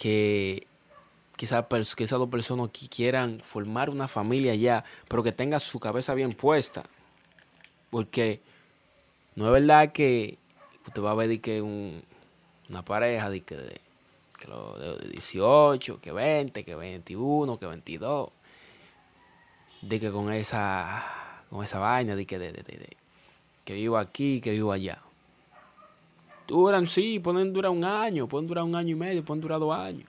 que quizás que esas dos personas que quieran formar una familia ya, pero que tenga su cabeza bien puesta. Porque no es verdad que usted va a ver que una pareja de que, de, 18, que 20, que 21, que 22, de que con esa con esa vaina de que de, que vivo aquí, que vivo allá. Duran, sí, pueden durar un año, pueden durar un año y medio, pueden durar dos años.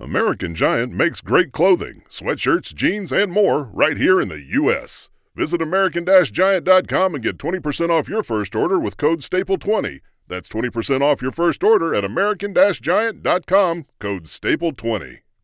American Giant makes great clothing, sweatshirts, jeans, and more right here in the U.S. Visit American Giant.com and get 20% off your first order with code STAPLE20. That's 20% off your first order at American Giant.com, code STAPLE20.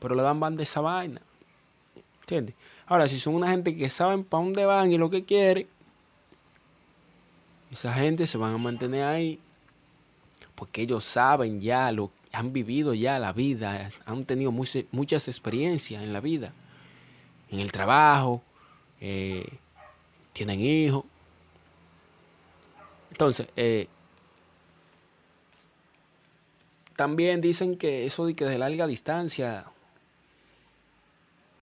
pero le dan van de esa vaina. ¿Entiendes? Ahora, si son una gente que saben para dónde van y lo que quieren, esa gente se van a mantener ahí porque ellos saben ya, lo, han vivido ya la vida, han tenido muchas experiencias en la vida, en el trabajo, eh, tienen hijos. Entonces, eh, también dicen que eso de que de larga distancia